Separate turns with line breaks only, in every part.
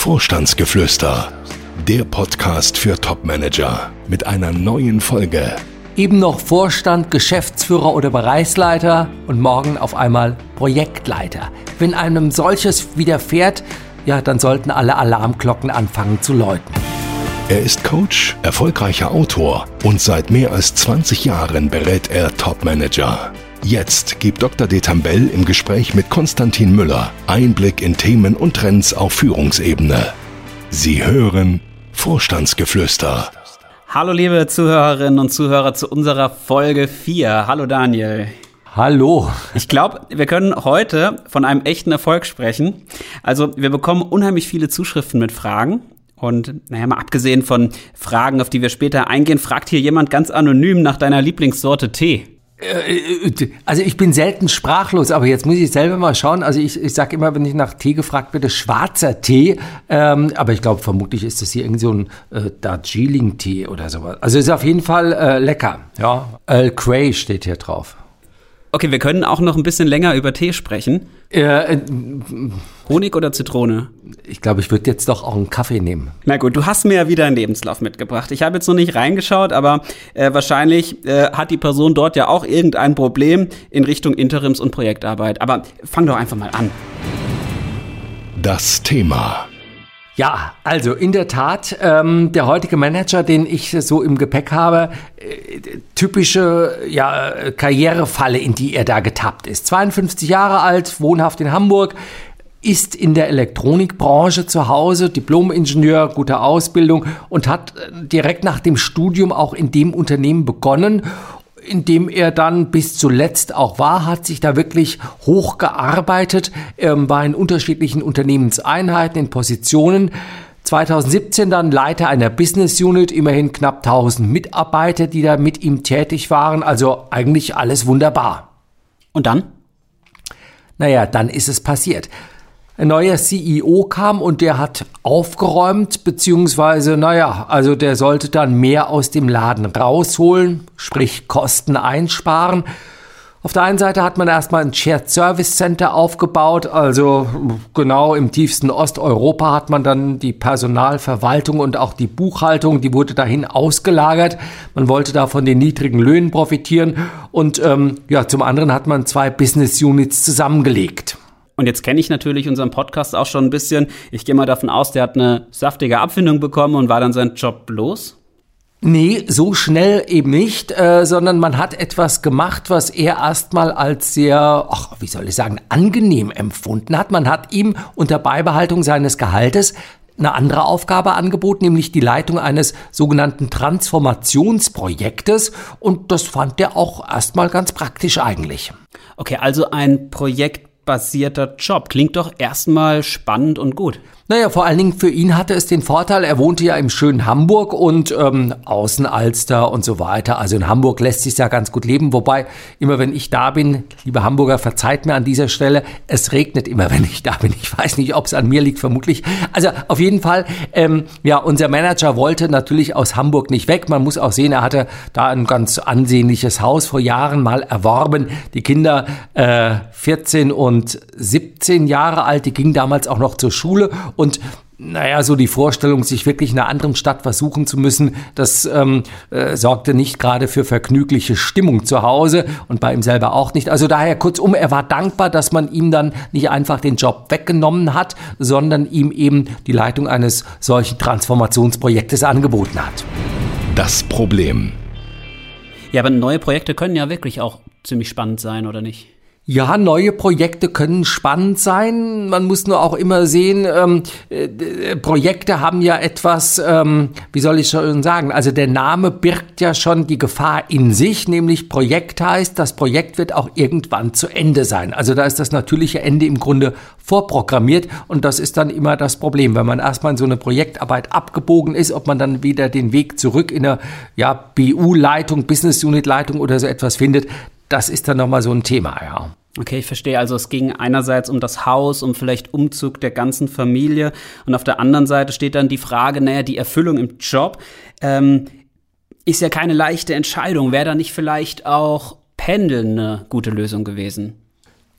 Vorstandsgeflüster, der Podcast für Topmanager mit einer neuen Folge.
Eben noch Vorstand, Geschäftsführer oder Bereichsleiter und morgen auf einmal Projektleiter. Wenn einem solches widerfährt, ja, dann sollten alle Alarmglocken anfangen zu läuten.
Er ist Coach, erfolgreicher Autor und seit mehr als 20 Jahren berät er Topmanager. Jetzt gibt Dr. Detambell im Gespräch mit Konstantin Müller Einblick in Themen und Trends auf Führungsebene. Sie hören Vorstandsgeflüster.
Hallo liebe Zuhörerinnen und Zuhörer zu unserer Folge 4. Hallo Daniel.
Hallo.
Ich glaube, wir können heute von einem echten Erfolg sprechen. Also wir bekommen unheimlich viele Zuschriften mit Fragen. Und naja, mal abgesehen von Fragen, auf die wir später eingehen, fragt hier jemand ganz anonym nach deiner Lieblingssorte Tee.
Äh, äh, also ich bin selten sprachlos, aber jetzt muss ich selber mal schauen. Also ich, ich sage immer, wenn ich nach Tee gefragt werde, schwarzer Tee. Ähm, aber ich glaube, vermutlich ist das hier irgendwie so ein äh, Darjeeling-Tee oder sowas. Also ist auf jeden Fall äh, lecker. Ja, Earl Grey steht hier drauf.
Okay, wir können auch noch ein bisschen länger über Tee sprechen. Äh, äh, Honig oder Zitrone?
Ich glaube, ich würde jetzt doch auch einen Kaffee nehmen.
Na gut, du hast mir ja wieder einen Lebenslauf mitgebracht. Ich habe jetzt noch nicht reingeschaut, aber äh, wahrscheinlich äh, hat die Person dort ja auch irgendein Problem in Richtung Interims- und Projektarbeit. Aber fang doch einfach mal an.
Das Thema.
Ja, also in der Tat, ähm, der heutige Manager, den ich so im Gepäck habe, äh, typische ja, Karrierefalle, in die er da getappt ist. 52 Jahre alt, wohnhaft in Hamburg, ist in der Elektronikbranche zu Hause, Diplom-Ingenieur, gute Ausbildung und hat äh, direkt nach dem Studium auch in dem Unternehmen begonnen in dem er dann bis zuletzt auch war, hat sich da wirklich hochgearbeitet, ähm, war in unterschiedlichen Unternehmenseinheiten, in Positionen. 2017 dann Leiter einer Business Unit, immerhin knapp 1000 Mitarbeiter, die da mit ihm tätig waren. Also eigentlich alles wunderbar.
Und dann?
Naja, dann ist es passiert ein neuer CEO kam und der hat aufgeräumt, beziehungsweise, naja, also der sollte dann mehr aus dem Laden rausholen, sprich Kosten einsparen. Auf der einen Seite hat man erstmal ein Shared Service Center aufgebaut, also genau im tiefsten Osteuropa hat man dann die Personalverwaltung und auch die Buchhaltung, die wurde dahin ausgelagert. Man wollte da von den niedrigen Löhnen profitieren und ähm, ja, zum anderen hat man zwei Business Units zusammengelegt.
Und jetzt kenne ich natürlich unseren Podcast auch schon ein bisschen. Ich gehe mal davon aus, der hat eine saftige Abfindung bekommen und war dann sein Job los.
Nee, so schnell eben nicht, äh, sondern man hat etwas gemacht, was er erstmal als sehr, ach, wie soll ich sagen, angenehm empfunden hat. Man hat ihm unter Beibehaltung seines Gehaltes eine andere Aufgabe angeboten, nämlich die Leitung eines sogenannten Transformationsprojektes. Und das fand er auch erstmal ganz praktisch eigentlich.
Okay, also ein Projekt basierter Job. Klingt doch erstmal spannend und gut.
Naja, vor allen Dingen für ihn hatte es den Vorteil, er wohnte ja im schönen Hamburg und ähm, Außenalster und so weiter. Also in Hamburg lässt sich ja ganz gut leben. Wobei, immer wenn ich da bin, liebe Hamburger, verzeiht mir an dieser Stelle, es regnet immer, wenn ich da bin. Ich weiß nicht, ob es an mir liegt, vermutlich. Also auf jeden Fall, ähm, ja, unser Manager wollte natürlich aus Hamburg nicht weg. Man muss auch sehen, er hatte da ein ganz ansehnliches Haus vor Jahren mal erworben. Die Kinder äh, 14 und 17 Jahre alt, die gingen damals auch noch zur Schule und naja, so die Vorstellung, sich wirklich in einer anderen Stadt versuchen zu müssen, das ähm, äh, sorgte nicht gerade für vergnügliche Stimmung zu Hause und bei ihm selber auch nicht. Also daher kurzum, er war dankbar, dass man ihm dann nicht einfach den Job weggenommen hat, sondern ihm eben die Leitung eines solchen Transformationsprojektes angeboten hat.
Das Problem.
Ja, aber neue Projekte können ja wirklich auch ziemlich spannend sein, oder nicht?
Ja, neue Projekte können spannend sein. Man muss nur auch immer sehen, ähm, äh, Projekte haben ja etwas, ähm, wie soll ich schon sagen, also der Name birgt ja schon die Gefahr in sich, nämlich Projekt heißt, das Projekt wird auch irgendwann zu Ende sein. Also da ist das natürliche Ende im Grunde vorprogrammiert und das ist dann immer das Problem, wenn man erstmal in so eine Projektarbeit abgebogen ist, ob man dann wieder den Weg zurück in eine ja, BU-Leitung, Business Unit-Leitung oder so etwas findet, das ist dann nochmal so ein Thema, ja.
Okay, ich verstehe. Also es ging einerseits um das Haus, um vielleicht Umzug der ganzen Familie und auf der anderen Seite steht dann die Frage, naja, die Erfüllung im Job ähm, ist ja keine leichte Entscheidung. Wäre da nicht vielleicht auch Pendeln eine gute Lösung gewesen?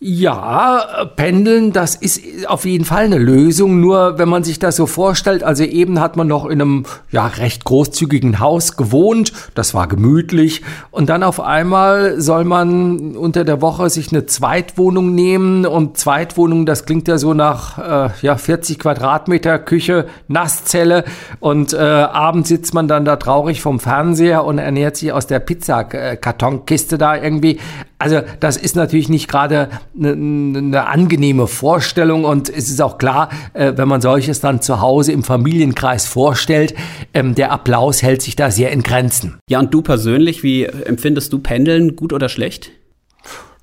Ja, pendeln, das ist auf jeden Fall eine Lösung. Nur wenn man sich das so vorstellt, also eben hat man noch in einem ja recht großzügigen Haus gewohnt, das war gemütlich und dann auf einmal soll man unter der Woche sich eine Zweitwohnung nehmen und Zweitwohnung, das klingt ja so nach äh, ja 40 Quadratmeter Küche, Nasszelle und äh, abends sitzt man dann da traurig vom Fernseher und ernährt sich aus der Pizzakartonkiste da irgendwie. Also das ist natürlich nicht gerade eine, eine angenehme Vorstellung und es ist auch klar, äh, wenn man solches dann zu Hause im Familienkreis vorstellt, ähm, der Applaus hält sich da sehr in Grenzen.
Ja, und du persönlich, wie empfindest du Pendeln, gut oder schlecht?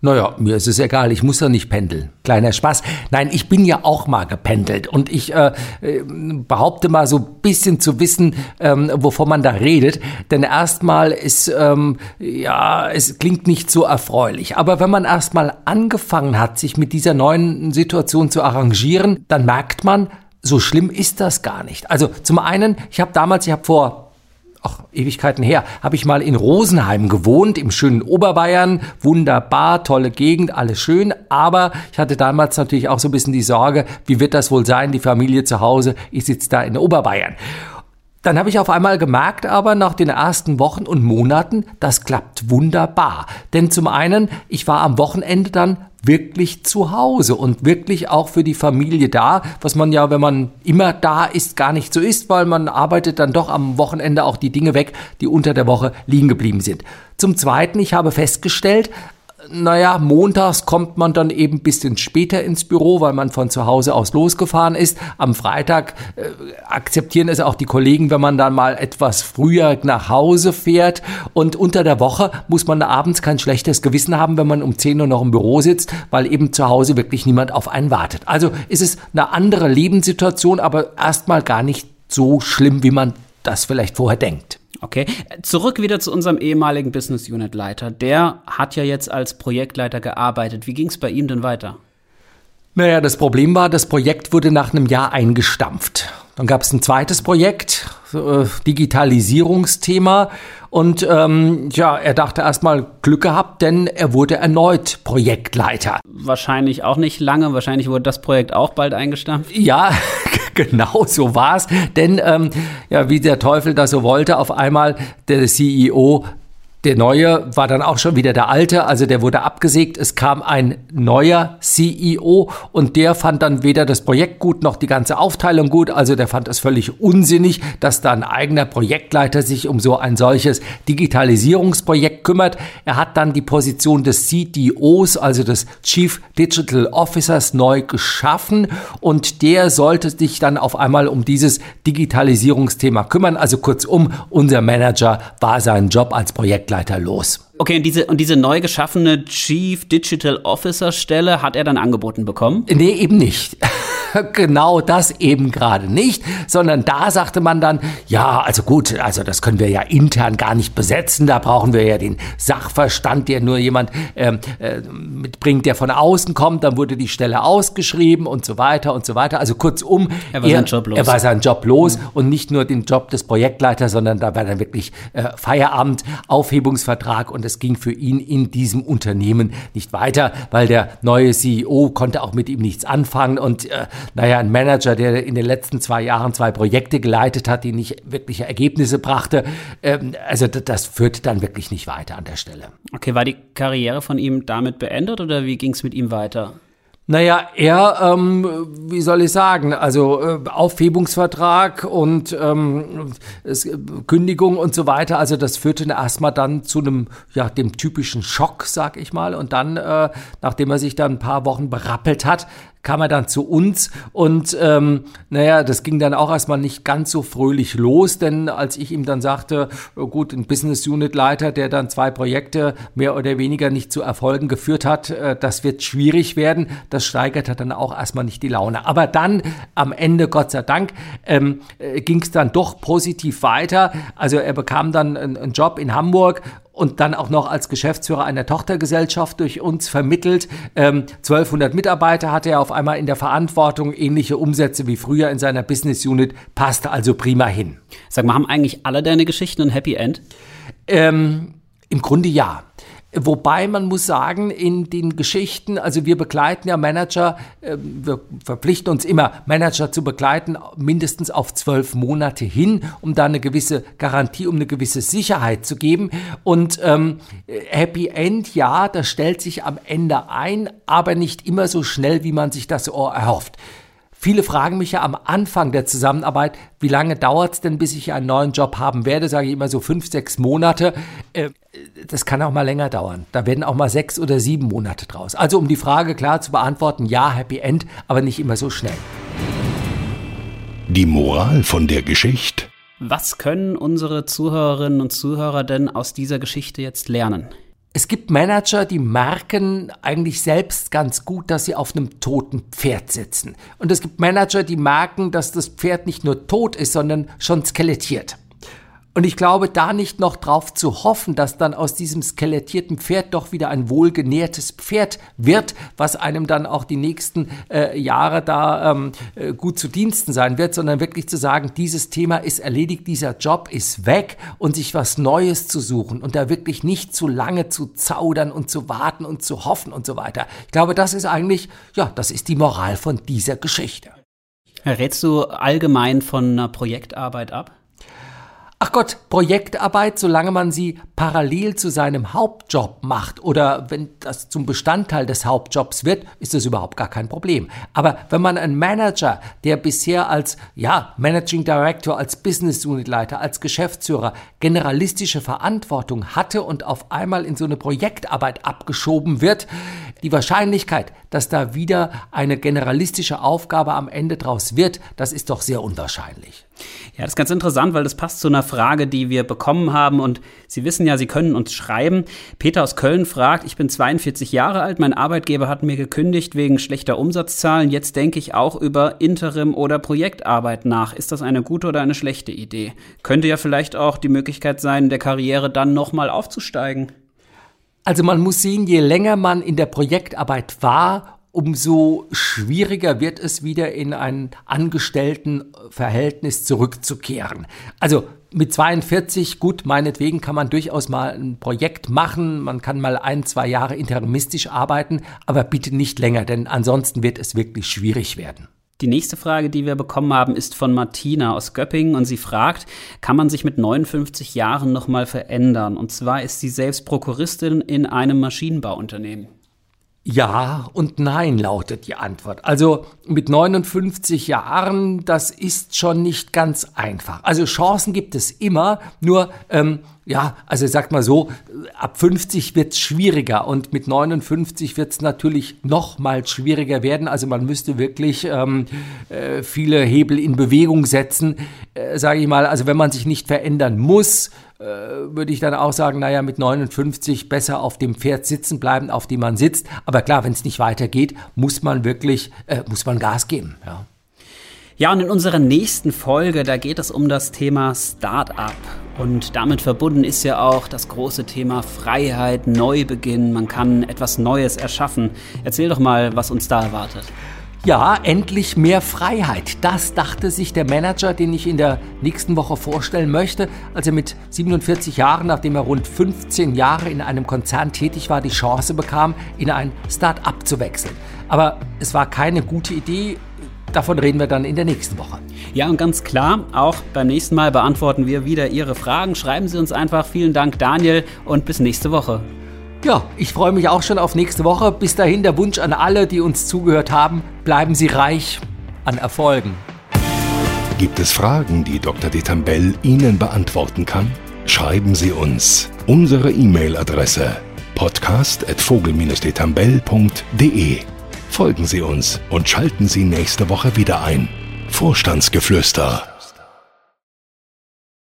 Naja, mir ist es egal, ich muss ja nicht pendeln. Kleiner Spaß. Nein, ich bin ja auch mal gependelt und ich äh, äh behaupte mal so ein bisschen zu wissen, ähm, wovon man da redet. Denn erstmal ist, ähm, ja, es klingt nicht so erfreulich. Aber wenn man erstmal angefangen hat, sich mit dieser neuen Situation zu arrangieren, dann merkt man, so schlimm ist das gar nicht. Also zum einen, ich habe damals, ich habe vor ach, Ewigkeiten her, habe ich mal in Rosenheim gewohnt, im schönen Oberbayern. Wunderbar, tolle Gegend, alles schön. Aber ich hatte damals natürlich auch so ein bisschen die Sorge, wie wird das wohl sein, die Familie zu Hause? Ich sitze da in Oberbayern. Dann habe ich auf einmal gemerkt, aber nach den ersten Wochen und Monaten, das klappt wunderbar. Denn zum einen, ich war am Wochenende dann wirklich zu Hause und wirklich auch für die Familie da, was man ja, wenn man immer da ist, gar nicht so ist, weil man arbeitet dann doch am Wochenende auch die Dinge weg, die unter der Woche liegen geblieben sind. Zum Zweiten, ich habe festgestellt, naja, montags kommt man dann eben bisschen später ins Büro, weil man von zu Hause aus losgefahren ist. Am Freitag äh, akzeptieren es auch die Kollegen, wenn man dann mal etwas früher nach Hause fährt. Und unter der Woche muss man abends kein schlechtes Gewissen haben, wenn man um 10 Uhr noch im Büro sitzt, weil eben zu Hause wirklich niemand auf einen wartet. Also ist es eine andere Lebenssituation, aber erstmal gar nicht so schlimm, wie man das vielleicht vorher denkt.
Okay, zurück wieder zu unserem ehemaligen Business Unit Leiter. Der hat ja jetzt als Projektleiter gearbeitet. Wie ging es bei ihm denn weiter?
Naja, das Problem war, das Projekt wurde nach einem Jahr eingestampft. Dann gab es ein zweites Projekt, äh, Digitalisierungsthema. Und ähm, ja, er dachte erstmal Glück gehabt, denn er wurde erneut Projektleiter.
Wahrscheinlich auch nicht lange, wahrscheinlich wurde das Projekt auch bald eingestampft.
Ja, genau so war es. Denn ähm, ja, wie der Teufel das so wollte, auf einmal der CEO der neue war dann auch schon wieder der alte, also der wurde abgesägt. Es kam ein neuer CEO und der fand dann weder das Projekt gut noch die ganze Aufteilung gut. Also der fand es völlig unsinnig, dass da ein eigener Projektleiter sich um so ein solches Digitalisierungsprojekt kümmert. Er hat dann die Position des CDOs, also des Chief Digital Officers, neu geschaffen und der sollte sich dann auf einmal um dieses Digitalisierungsthema kümmern. Also kurzum, unser Manager war sein Job als Projektleiter Projektleiter los.
Okay, und diese, und diese neu geschaffene Chief Digital Officer Stelle hat er dann angeboten bekommen?
Nee, eben nicht. genau das eben gerade nicht, sondern da sagte man dann, ja, also gut, also das können wir ja intern gar nicht besetzen, da brauchen wir ja den Sachverstand, der nur jemand ähm, äh, mitbringt, der von außen kommt, dann wurde die Stelle ausgeschrieben und so weiter und so weiter. Also kurzum,
er war er, sein Job los.
Er war sein Job los mhm. und nicht nur den Job des Projektleiters, sondern da war dann wirklich äh, Feierabend, Aufhebungsvertrag und es ging für ihn in diesem Unternehmen nicht weiter, weil der neue CEO konnte auch mit ihm nichts anfangen und äh, naja, ein Manager, der in den letzten zwei Jahren zwei Projekte geleitet hat, die nicht wirkliche Ergebnisse brachte, ähm, also das, das führte dann wirklich nicht weiter an der Stelle.
Okay, war die Karriere von ihm damit beendet oder wie ging es mit ihm weiter?
Naja, er, ähm, wie soll ich sagen, also äh, Aufhebungsvertrag und ähm, es, Kündigung und so weiter, also das führte erstmal dann zu einem, ja, dem typischen Schock, sag ich mal. Und dann, äh, nachdem er sich dann ein paar Wochen berappelt hat, kam er dann zu uns und ähm, naja, das ging dann auch erstmal nicht ganz so fröhlich los, denn als ich ihm dann sagte, oh gut, ein Business Unit Leiter, der dann zwei Projekte mehr oder weniger nicht zu Erfolgen geführt hat, äh, das wird schwierig werden, das steigerte dann auch erstmal nicht die Laune. Aber dann am Ende, Gott sei Dank, ähm, äh, ging es dann doch positiv weiter. Also er bekam dann einen, einen Job in Hamburg und dann auch noch als Geschäftsführer einer Tochtergesellschaft durch uns vermittelt. Ähm, 1200 Mitarbeiter hatte er auf einmal in der Verantwortung, ähnliche Umsätze wie früher in seiner Business Unit, passte also prima hin.
Sag mal, haben eigentlich alle deine Geschichten ein Happy End?
Ähm, Im Grunde ja. Wobei man muss sagen, in den Geschichten, also wir begleiten ja Manager, äh, wir verpflichten uns immer, Manager zu begleiten, mindestens auf zwölf Monate hin, um da eine gewisse Garantie, um eine gewisse Sicherheit zu geben. Und ähm, Happy End, ja, das stellt sich am Ende ein, aber nicht immer so schnell, wie man sich das erhofft. Viele fragen mich ja am Anfang der Zusammenarbeit, wie lange dauert es denn, bis ich einen neuen Job haben werde? Sage ich immer so fünf, sechs Monate. Äh, das kann auch mal länger dauern. Da werden auch mal sechs oder sieben Monate draus. Also um die Frage klar zu beantworten, ja, Happy End, aber nicht immer so schnell.
Die Moral von der Geschichte.
Was können unsere Zuhörerinnen und Zuhörer denn aus dieser Geschichte jetzt lernen?
Es gibt Manager, die merken eigentlich selbst ganz gut, dass sie auf einem toten Pferd sitzen. Und es gibt Manager, die merken, dass das Pferd nicht nur tot ist, sondern schon skelettiert. Und ich glaube, da nicht noch drauf zu hoffen, dass dann aus diesem skelettierten Pferd doch wieder ein wohlgenährtes Pferd wird, was einem dann auch die nächsten äh, Jahre da ähm, äh, gut zu Diensten sein wird, sondern wirklich zu sagen, dieses Thema ist erledigt, dieser Job ist weg und sich was Neues zu suchen und da wirklich nicht zu lange zu zaudern und zu warten und zu hoffen und so weiter. Ich glaube, das ist eigentlich, ja, das ist die Moral von dieser Geschichte.
Rätst du allgemein von einer Projektarbeit ab?
Ach Gott, Projektarbeit, solange man sie parallel zu seinem Hauptjob macht oder wenn das zum Bestandteil des Hauptjobs wird, ist das überhaupt gar kein Problem. Aber wenn man einen Manager, der bisher als, ja, Managing Director, als Business Unit Leiter, als Geschäftsführer generalistische Verantwortung hatte und auf einmal in so eine Projektarbeit abgeschoben wird, die Wahrscheinlichkeit, dass da wieder eine generalistische Aufgabe am Ende draus wird, das ist doch sehr unwahrscheinlich.
Ja, das ist ganz interessant, weil das passt zu einer Frage, die wir bekommen haben. Und Sie wissen ja, Sie können uns schreiben. Peter aus Köln fragt, ich bin 42 Jahre alt, mein Arbeitgeber hat mir gekündigt wegen schlechter Umsatzzahlen. Jetzt denke ich auch über Interim- oder Projektarbeit nach. Ist das eine gute oder eine schlechte Idee? Könnte ja vielleicht auch die Möglichkeit sein, der Karriere dann nochmal aufzusteigen.
Also man muss sehen, je länger man in der Projektarbeit war, umso schwieriger wird es wieder in ein Angestelltenverhältnis zurückzukehren. Also mit 42, gut, meinetwegen kann man durchaus mal ein Projekt machen, man kann mal ein, zwei Jahre interimistisch arbeiten, aber bitte nicht länger, denn ansonsten wird es wirklich schwierig werden.
Die nächste Frage, die wir bekommen haben, ist von Martina aus Göppingen und sie fragt, kann man sich mit 59 Jahren nochmal verändern? Und zwar ist sie selbst Prokuristin in einem Maschinenbauunternehmen.
Ja und nein lautet die Antwort. Also mit 59 Jahren, das ist schon nicht ganz einfach. Also Chancen gibt es immer, nur ähm, ja, also sagt mal so, ab 50 wird's schwieriger und mit 59 wird's natürlich noch mal schwieriger werden. Also man müsste wirklich ähm, äh, viele Hebel in Bewegung setzen, äh, sage ich mal. Also wenn man sich nicht verändern muss, würde ich dann auch sagen, naja, mit 59 besser auf dem Pferd sitzen bleiben, auf dem man sitzt. Aber klar, wenn es nicht weitergeht, muss man wirklich, äh, muss man Gas geben. Ja.
Ja, und in unserer nächsten Folge, da geht es um das Thema Start-up. Und damit verbunden ist ja auch das große Thema Freiheit, Neubeginn. Man kann etwas Neues erschaffen. Erzähl doch mal, was uns da erwartet.
Ja, endlich mehr Freiheit. Das dachte sich der Manager, den ich in der nächsten Woche vorstellen möchte, als er mit 47 Jahren, nachdem er rund 15 Jahre in einem Konzern tätig war, die Chance bekam, in ein Start-up zu wechseln. Aber es war keine gute Idee Davon reden wir dann in der nächsten Woche.
Ja, und ganz klar, auch beim nächsten Mal beantworten wir wieder Ihre Fragen. Schreiben Sie uns einfach. Vielen Dank, Daniel, und bis nächste Woche.
Ja, ich freue mich auch schon auf nächste Woche. Bis dahin der Wunsch an alle, die uns zugehört haben, bleiben Sie reich an Erfolgen.
Gibt es Fragen, die Dr. Detambell Ihnen beantworten kann? Schreiben Sie uns. Unsere E-Mail-Adresse podcast.vogel-detambell.de Folgen Sie uns und schalten Sie nächste Woche wieder ein. Vorstandsgeflüster